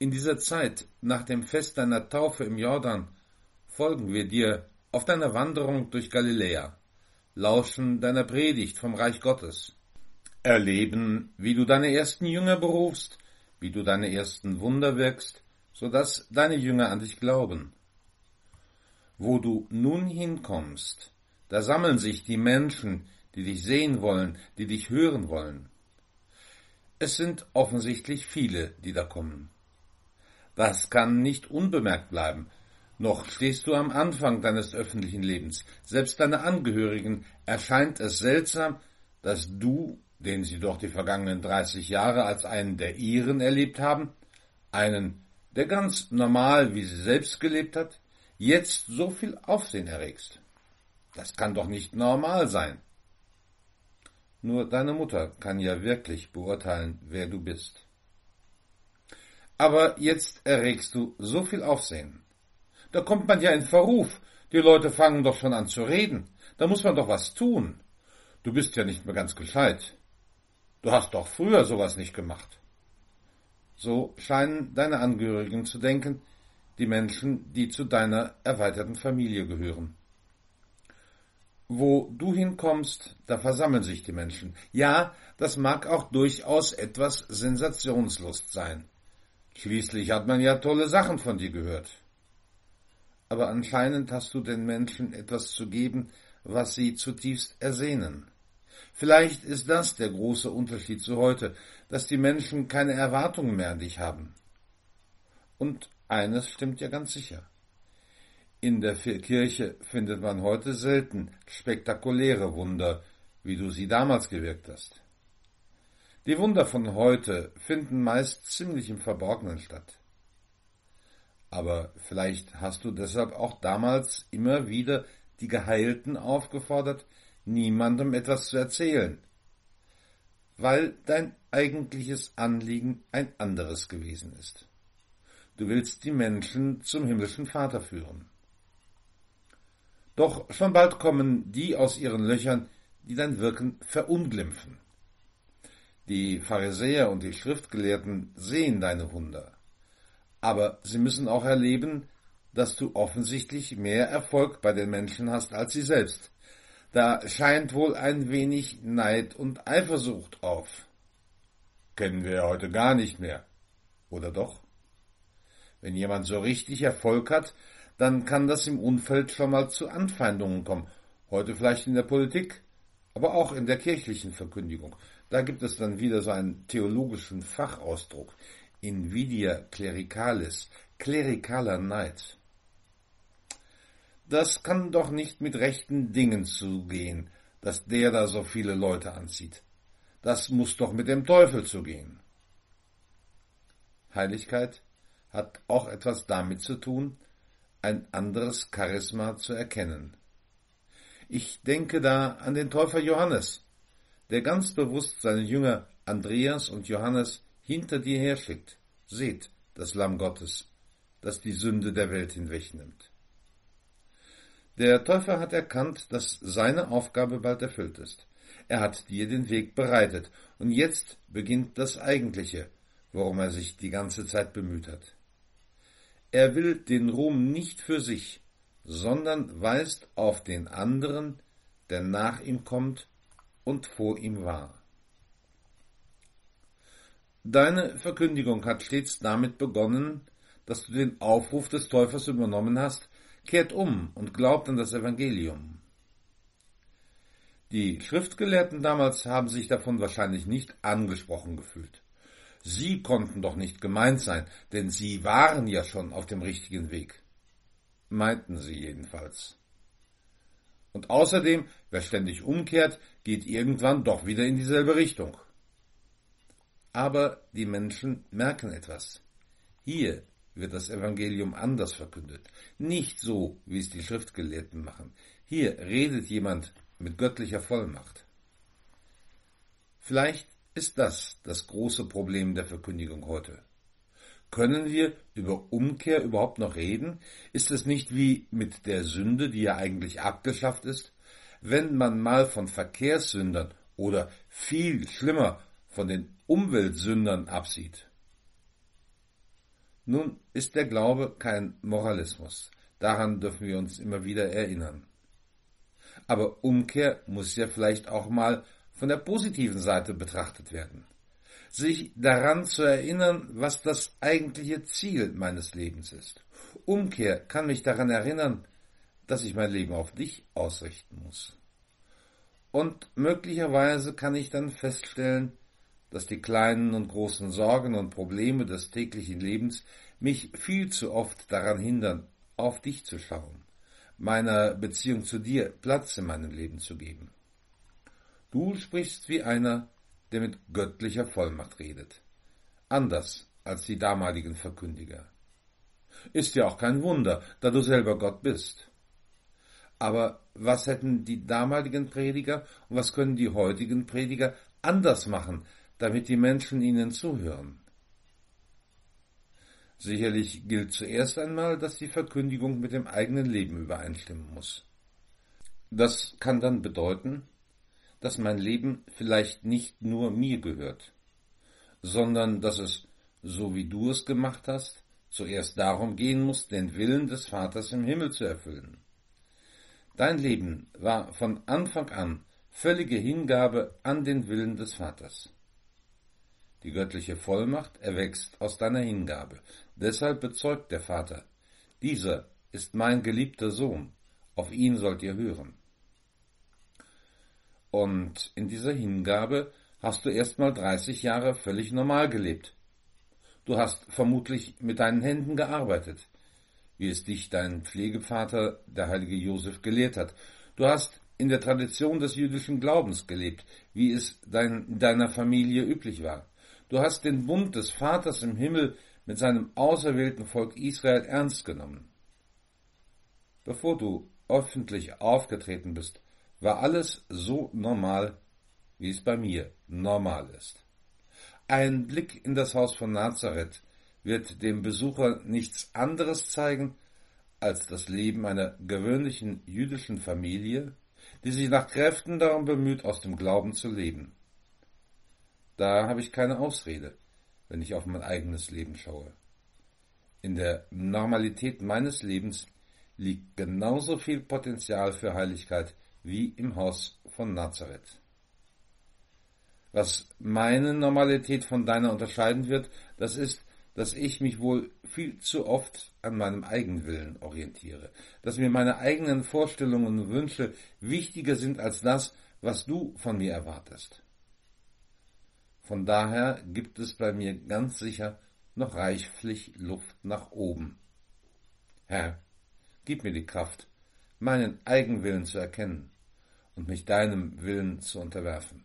in dieser Zeit nach dem Fest deiner Taufe im Jordan folgen wir dir auf deiner Wanderung durch Galiläa, lauschen deiner Predigt vom Reich Gottes, erleben, wie du deine ersten Jünger berufst, wie du deine ersten Wunder wirkst, so dass deine Jünger an dich glauben. Wo du nun hinkommst, da sammeln sich die Menschen, die dich sehen wollen, die dich hören wollen. Es sind offensichtlich viele, die da kommen. Das kann nicht unbemerkt bleiben. Noch stehst du am Anfang deines öffentlichen Lebens. Selbst deine Angehörigen erscheint es seltsam, dass du, den sie doch die vergangenen 30 Jahre als einen der ihren erlebt haben, einen, der ganz normal wie sie selbst gelebt hat, jetzt so viel Aufsehen erregst. Das kann doch nicht normal sein. Nur deine Mutter kann ja wirklich beurteilen, wer du bist. Aber jetzt erregst du so viel Aufsehen. Da kommt man ja in Verruf. Die Leute fangen doch schon an zu reden. Da muss man doch was tun. Du bist ja nicht mehr ganz gescheit. Du hast doch früher sowas nicht gemacht. So scheinen deine Angehörigen zu denken, die Menschen, die zu deiner erweiterten Familie gehören. Wo du hinkommst, da versammeln sich die Menschen. Ja, das mag auch durchaus etwas Sensationslust sein. Schließlich hat man ja tolle Sachen von dir gehört. Aber anscheinend hast du den Menschen etwas zu geben, was sie zutiefst ersehnen. Vielleicht ist das der große Unterschied zu heute, dass die Menschen keine Erwartungen mehr an dich haben. Und eines stimmt ja ganz sicher. In der Kirche findet man heute selten spektakuläre Wunder, wie du sie damals gewirkt hast. Die Wunder von heute finden meist ziemlich im Verborgenen statt. Aber vielleicht hast du deshalb auch damals immer wieder die Geheilten aufgefordert, niemandem etwas zu erzählen, weil dein eigentliches Anliegen ein anderes gewesen ist. Du willst die Menschen zum himmlischen Vater führen. Doch schon bald kommen die aus ihren Löchern, die dein Wirken verunglimpfen. Die Pharisäer und die Schriftgelehrten sehen deine Wunder. Aber sie müssen auch erleben, dass du offensichtlich mehr Erfolg bei den Menschen hast als sie selbst. Da scheint wohl ein wenig Neid und Eifersucht auf. Kennen wir heute gar nicht mehr. Oder doch? Wenn jemand so richtig Erfolg hat, dann kann das im Umfeld schon mal zu Anfeindungen kommen. Heute vielleicht in der Politik, aber auch in der kirchlichen Verkündigung. Da gibt es dann wieder so einen theologischen Fachausdruck. Invidia clericalis, klerikaler Neid. Das kann doch nicht mit rechten Dingen zugehen, dass der da so viele Leute anzieht. Das muss doch mit dem Teufel zugehen. Heiligkeit hat auch etwas damit zu tun, ein anderes Charisma zu erkennen. Ich denke da an den Täufer Johannes, der ganz bewusst seine Jünger Andreas und Johannes hinter dir herschickt. Seht das Lamm Gottes, das die Sünde der Welt hinwegnimmt. Der Täufer hat erkannt, dass seine Aufgabe bald erfüllt ist. Er hat dir den Weg bereitet, und jetzt beginnt das Eigentliche, worum er sich die ganze Zeit bemüht hat. Er will den Ruhm nicht für sich, sondern weist auf den anderen, der nach ihm kommt und vor ihm war. Deine Verkündigung hat stets damit begonnen, dass du den Aufruf des Täufers übernommen hast, kehrt um und glaubt an das Evangelium. Die Schriftgelehrten damals haben sich davon wahrscheinlich nicht angesprochen gefühlt. Sie konnten doch nicht gemeint sein, denn sie waren ja schon auf dem richtigen Weg. Meinten sie jedenfalls. Und außerdem, wer ständig umkehrt, geht irgendwann doch wieder in dieselbe Richtung. Aber die Menschen merken etwas. Hier wird das Evangelium anders verkündet. Nicht so, wie es die Schriftgelehrten machen. Hier redet jemand mit göttlicher Vollmacht. Vielleicht ist das das große Problem der Verkündigung heute. Können wir über Umkehr überhaupt noch reden? Ist es nicht wie mit der Sünde, die ja eigentlich abgeschafft ist? Wenn man mal von Verkehrssündern oder viel schlimmer von den Umweltsündern absieht. Nun ist der Glaube kein Moralismus. Daran dürfen wir uns immer wieder erinnern. Aber Umkehr muss ja vielleicht auch mal von der positiven Seite betrachtet werden sich daran zu erinnern, was das eigentliche Ziel meines Lebens ist. Umkehr kann mich daran erinnern, dass ich mein Leben auf dich ausrichten muss. Und möglicherweise kann ich dann feststellen, dass die kleinen und großen Sorgen und Probleme des täglichen Lebens mich viel zu oft daran hindern, auf dich zu schauen, meiner Beziehung zu dir Platz in meinem Leben zu geben. Du sprichst wie einer, der mit göttlicher Vollmacht redet. Anders als die damaligen Verkündiger. Ist ja auch kein Wunder, da du selber Gott bist. Aber was hätten die damaligen Prediger und was können die heutigen Prediger anders machen, damit die Menschen ihnen zuhören? Sicherlich gilt zuerst einmal, dass die Verkündigung mit dem eigenen Leben übereinstimmen muss. Das kann dann bedeuten, dass mein Leben vielleicht nicht nur mir gehört, sondern dass es, so wie du es gemacht hast, zuerst darum gehen muss, den Willen des Vaters im Himmel zu erfüllen. Dein Leben war von Anfang an völlige Hingabe an den Willen des Vaters. Die göttliche Vollmacht erwächst aus deiner Hingabe. Deshalb bezeugt der Vater, dieser ist mein geliebter Sohn, auf ihn sollt ihr hören. Und in dieser Hingabe hast du erstmal 30 Jahre völlig normal gelebt. Du hast vermutlich mit deinen Händen gearbeitet, wie es dich dein Pflegevater, der heilige Josef, gelehrt hat. Du hast in der Tradition des jüdischen Glaubens gelebt, wie es dein, deiner Familie üblich war. Du hast den Bund des Vaters im Himmel mit seinem auserwählten Volk Israel ernst genommen. Bevor du öffentlich aufgetreten bist, war alles so normal, wie es bei mir normal ist. Ein Blick in das Haus von Nazareth wird dem Besucher nichts anderes zeigen als das Leben einer gewöhnlichen jüdischen Familie, die sich nach Kräften darum bemüht, aus dem Glauben zu leben. Da habe ich keine Ausrede, wenn ich auf mein eigenes Leben schaue. In der Normalität meines Lebens liegt genauso viel Potenzial für Heiligkeit wie im Haus von Nazareth. Was meine Normalität von deiner unterscheiden wird, das ist, dass ich mich wohl viel zu oft an meinem Eigenwillen orientiere, dass mir meine eigenen Vorstellungen und Wünsche wichtiger sind als das, was du von mir erwartest. Von daher gibt es bei mir ganz sicher noch reichlich Luft nach oben. Herr, gib mir die Kraft, meinen Eigenwillen zu erkennen und mich deinem Willen zu unterwerfen.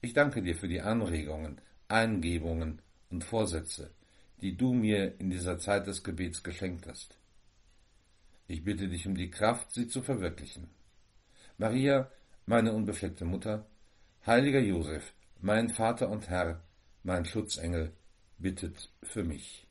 Ich danke dir für die Anregungen, Eingebungen und Vorsätze, die du mir in dieser Zeit des Gebets geschenkt hast. Ich bitte dich um die Kraft, sie zu verwirklichen. Maria, meine unbefleckte Mutter, heiliger Josef, mein Vater und Herr, mein Schutzengel, bittet für mich.